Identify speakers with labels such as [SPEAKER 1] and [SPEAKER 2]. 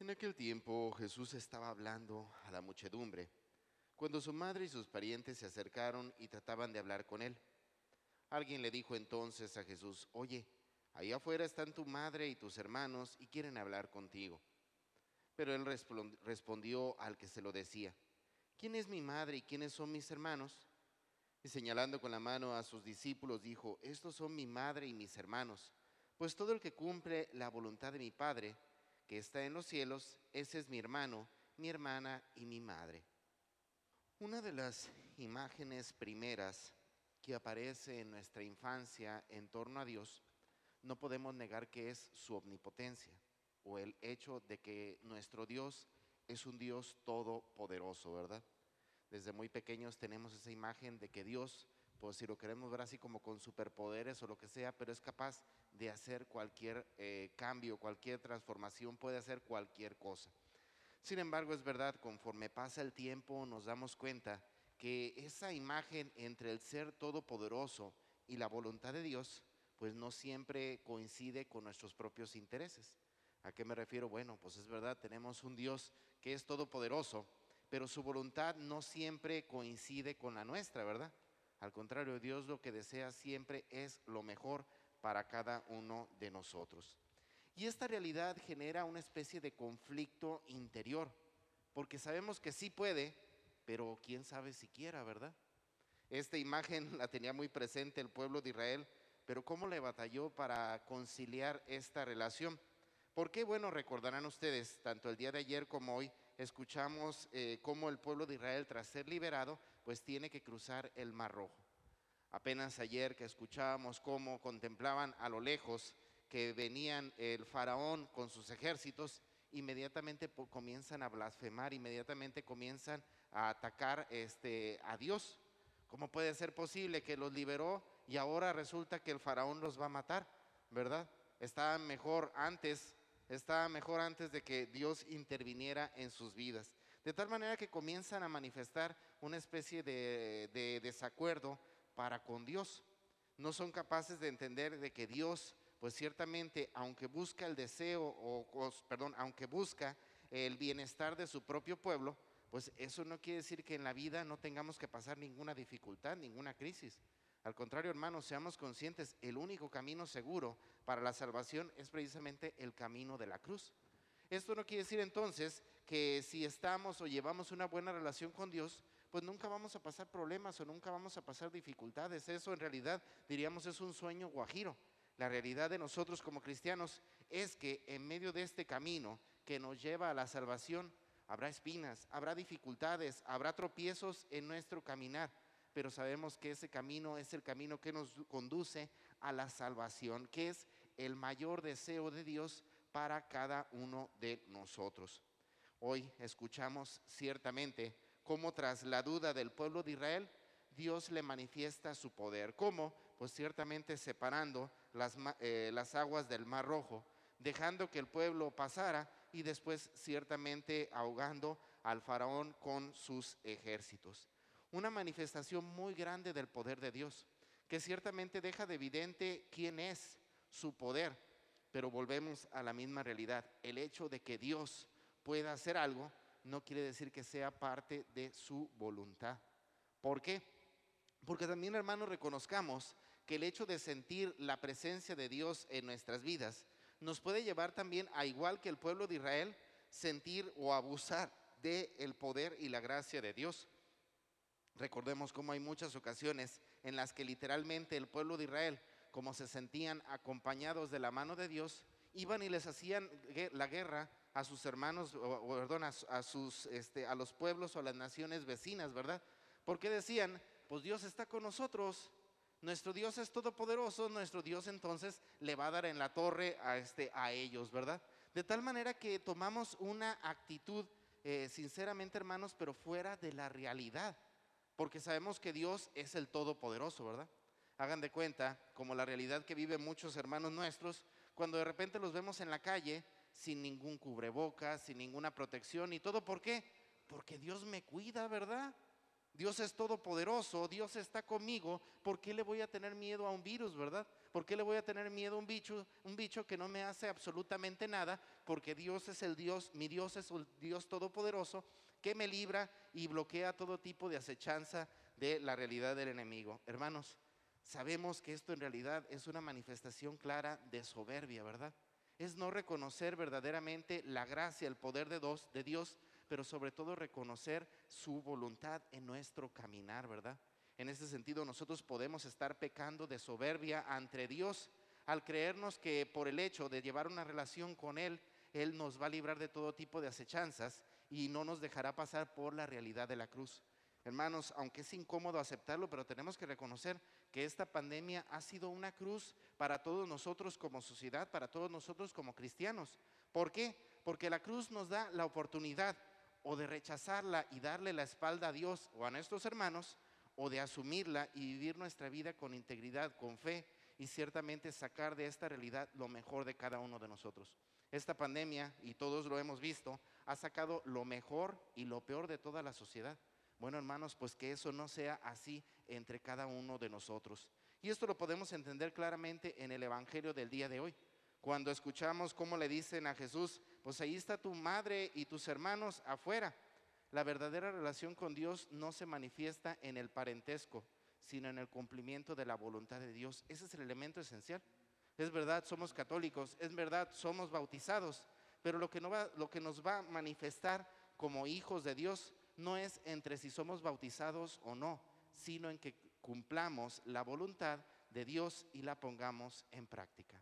[SPEAKER 1] En aquel tiempo Jesús estaba hablando a la muchedumbre, cuando su madre y sus parientes se acercaron y trataban de hablar con él. Alguien le dijo entonces a Jesús, oye, ahí afuera están tu madre y tus hermanos y quieren hablar contigo. Pero él respondió al que se lo decía, ¿quién es mi madre y quiénes son mis hermanos? Y señalando con la mano a sus discípulos, dijo, estos son mi madre y mis hermanos, pues todo el que cumple la voluntad de mi Padre, que está en los cielos, ese es mi hermano, mi hermana y mi madre. Una de las imágenes primeras que aparece en nuestra infancia en torno a Dios, no podemos negar que es su omnipotencia o el hecho de que nuestro Dios es un Dios todopoderoso, ¿verdad? Desde muy pequeños tenemos esa imagen de que Dios pues si lo queremos ver así como con superpoderes o lo que sea, pero es capaz de hacer cualquier eh, cambio, cualquier transformación, puede hacer cualquier cosa. Sin embargo, es verdad, conforme pasa el tiempo nos damos cuenta que esa imagen entre el ser todopoderoso y la voluntad de Dios, pues no siempre coincide con nuestros propios intereses. ¿A qué me refiero? Bueno, pues es verdad, tenemos un Dios que es todopoderoso, pero su voluntad no siempre coincide con la nuestra, ¿verdad? Al contrario, Dios lo que desea siempre es lo mejor para cada uno de nosotros. Y esta realidad genera una especie de conflicto interior, porque sabemos que sí puede, pero quién sabe siquiera, ¿verdad? Esta imagen la tenía muy presente el pueblo de Israel, pero ¿cómo le batalló para conciliar esta relación? ¿Por qué? Bueno, recordarán ustedes, tanto el día de ayer como hoy, escuchamos eh, cómo el pueblo de Israel, tras ser liberado, pues tiene que cruzar el Mar Rojo. Apenas ayer que escuchábamos cómo contemplaban a lo lejos que venían el faraón con sus ejércitos, inmediatamente comienzan a blasfemar, inmediatamente comienzan a atacar este, a Dios. ¿Cómo puede ser posible que los liberó y ahora resulta que el faraón los va a matar? ¿Verdad? Estaban mejor antes estaba mejor antes de que Dios interviniera en sus vidas. De tal manera que comienzan a manifestar una especie de, desacuerdo para con Dios. No son capaces de entender de que Dios, pues ciertamente, aunque busca el deseo, o, perdón, aunque busca el bienestar de su propio pueblo, pues eso no quiere decir que en la vida no tengamos que pasar ninguna dificultad, ninguna crisis. Al contrario, hermanos, seamos conscientes, el único camino seguro para la salvación es precisamente el camino de la cruz. Esto no quiere decir entonces que si estamos o llevamos una buena relación con Dios, pues nunca vamos a pasar problemas o nunca vamos a pasar dificultades. Eso en realidad diríamos es un sueño guajiro. La realidad de nosotros como cristianos es que en medio de este camino que nos lleva a la salvación, habrá espinas, habrá dificultades, habrá tropiezos en nuestro caminar pero sabemos que ese camino es el camino que nos conduce a la salvación, que es el mayor deseo de Dios para cada uno de nosotros. Hoy escuchamos ciertamente cómo tras la duda del pueblo de Israel, Dios le manifiesta su poder. ¿Cómo? Pues ciertamente separando las, eh, las aguas del Mar Rojo, dejando que el pueblo pasara y después ciertamente ahogando al faraón con sus ejércitos una manifestación muy grande del poder de Dios, que ciertamente deja de evidente quién es su poder, pero volvemos a la misma realidad. El hecho de que Dios pueda hacer algo no quiere decir que sea parte de su voluntad. ¿Por qué? Porque también, hermanos, reconozcamos que el hecho de sentir la presencia de Dios en nuestras vidas nos puede llevar también, a igual que el pueblo de Israel, sentir o abusar del poder y la gracia de Dios. Recordemos cómo hay muchas ocasiones en las que literalmente el pueblo de Israel, como se sentían acompañados de la mano de Dios, iban y les hacían la guerra a sus hermanos, o, perdón, a, sus, este, a los pueblos o a las naciones vecinas, ¿verdad? Porque decían, pues Dios está con nosotros, nuestro Dios es todopoderoso, nuestro Dios entonces le va a dar en la torre a, este, a ellos, ¿verdad? De tal manera que tomamos una actitud, eh, sinceramente hermanos, pero fuera de la realidad porque sabemos que Dios es el Todopoderoso, ¿verdad? Hagan de cuenta, como la realidad que viven muchos hermanos nuestros, cuando de repente los vemos en la calle sin ningún cubrebocas, sin ninguna protección y todo, ¿por qué? Porque Dios me cuida, ¿verdad? Dios es todopoderoso, Dios está conmigo, ¿por qué le voy a tener miedo a un virus, verdad? ¿Por qué le voy a tener miedo a un bicho, un bicho que no me hace absolutamente nada? Porque Dios es el Dios, mi Dios es el Dios todopoderoso que me libra y bloquea todo tipo de acechanza de la realidad del enemigo. Hermanos, sabemos que esto en realidad es una manifestación clara de soberbia, ¿verdad? Es no reconocer verdaderamente la gracia, el poder de Dios, de Dios, pero sobre todo reconocer su voluntad en nuestro caminar, ¿verdad? En ese sentido, nosotros podemos estar pecando de soberbia ante Dios al creernos que por el hecho de llevar una relación con Él, Él nos va a librar de todo tipo de acechanzas y no nos dejará pasar por la realidad de la cruz. Hermanos, aunque es incómodo aceptarlo, pero tenemos que reconocer que esta pandemia ha sido una cruz para todos nosotros como sociedad, para todos nosotros como cristianos. ¿Por qué? Porque la cruz nos da la oportunidad o de rechazarla y darle la espalda a Dios o a nuestros hermanos, o de asumirla y vivir nuestra vida con integridad, con fe y ciertamente sacar de esta realidad lo mejor de cada uno de nosotros. Esta pandemia, y todos lo hemos visto, ha sacado lo mejor y lo peor de toda la sociedad. Bueno, hermanos, pues que eso no sea así entre cada uno de nosotros. Y esto lo podemos entender claramente en el Evangelio del día de hoy. Cuando escuchamos cómo le dicen a Jesús, pues ahí está tu madre y tus hermanos afuera. La verdadera relación con Dios no se manifiesta en el parentesco, sino en el cumplimiento de la voluntad de Dios. Ese es el elemento esencial. Es verdad, somos católicos, es verdad, somos bautizados, pero lo que, no va, lo que nos va a manifestar como hijos de Dios no es entre si somos bautizados o no, sino en que cumplamos la voluntad de Dios y la pongamos en práctica.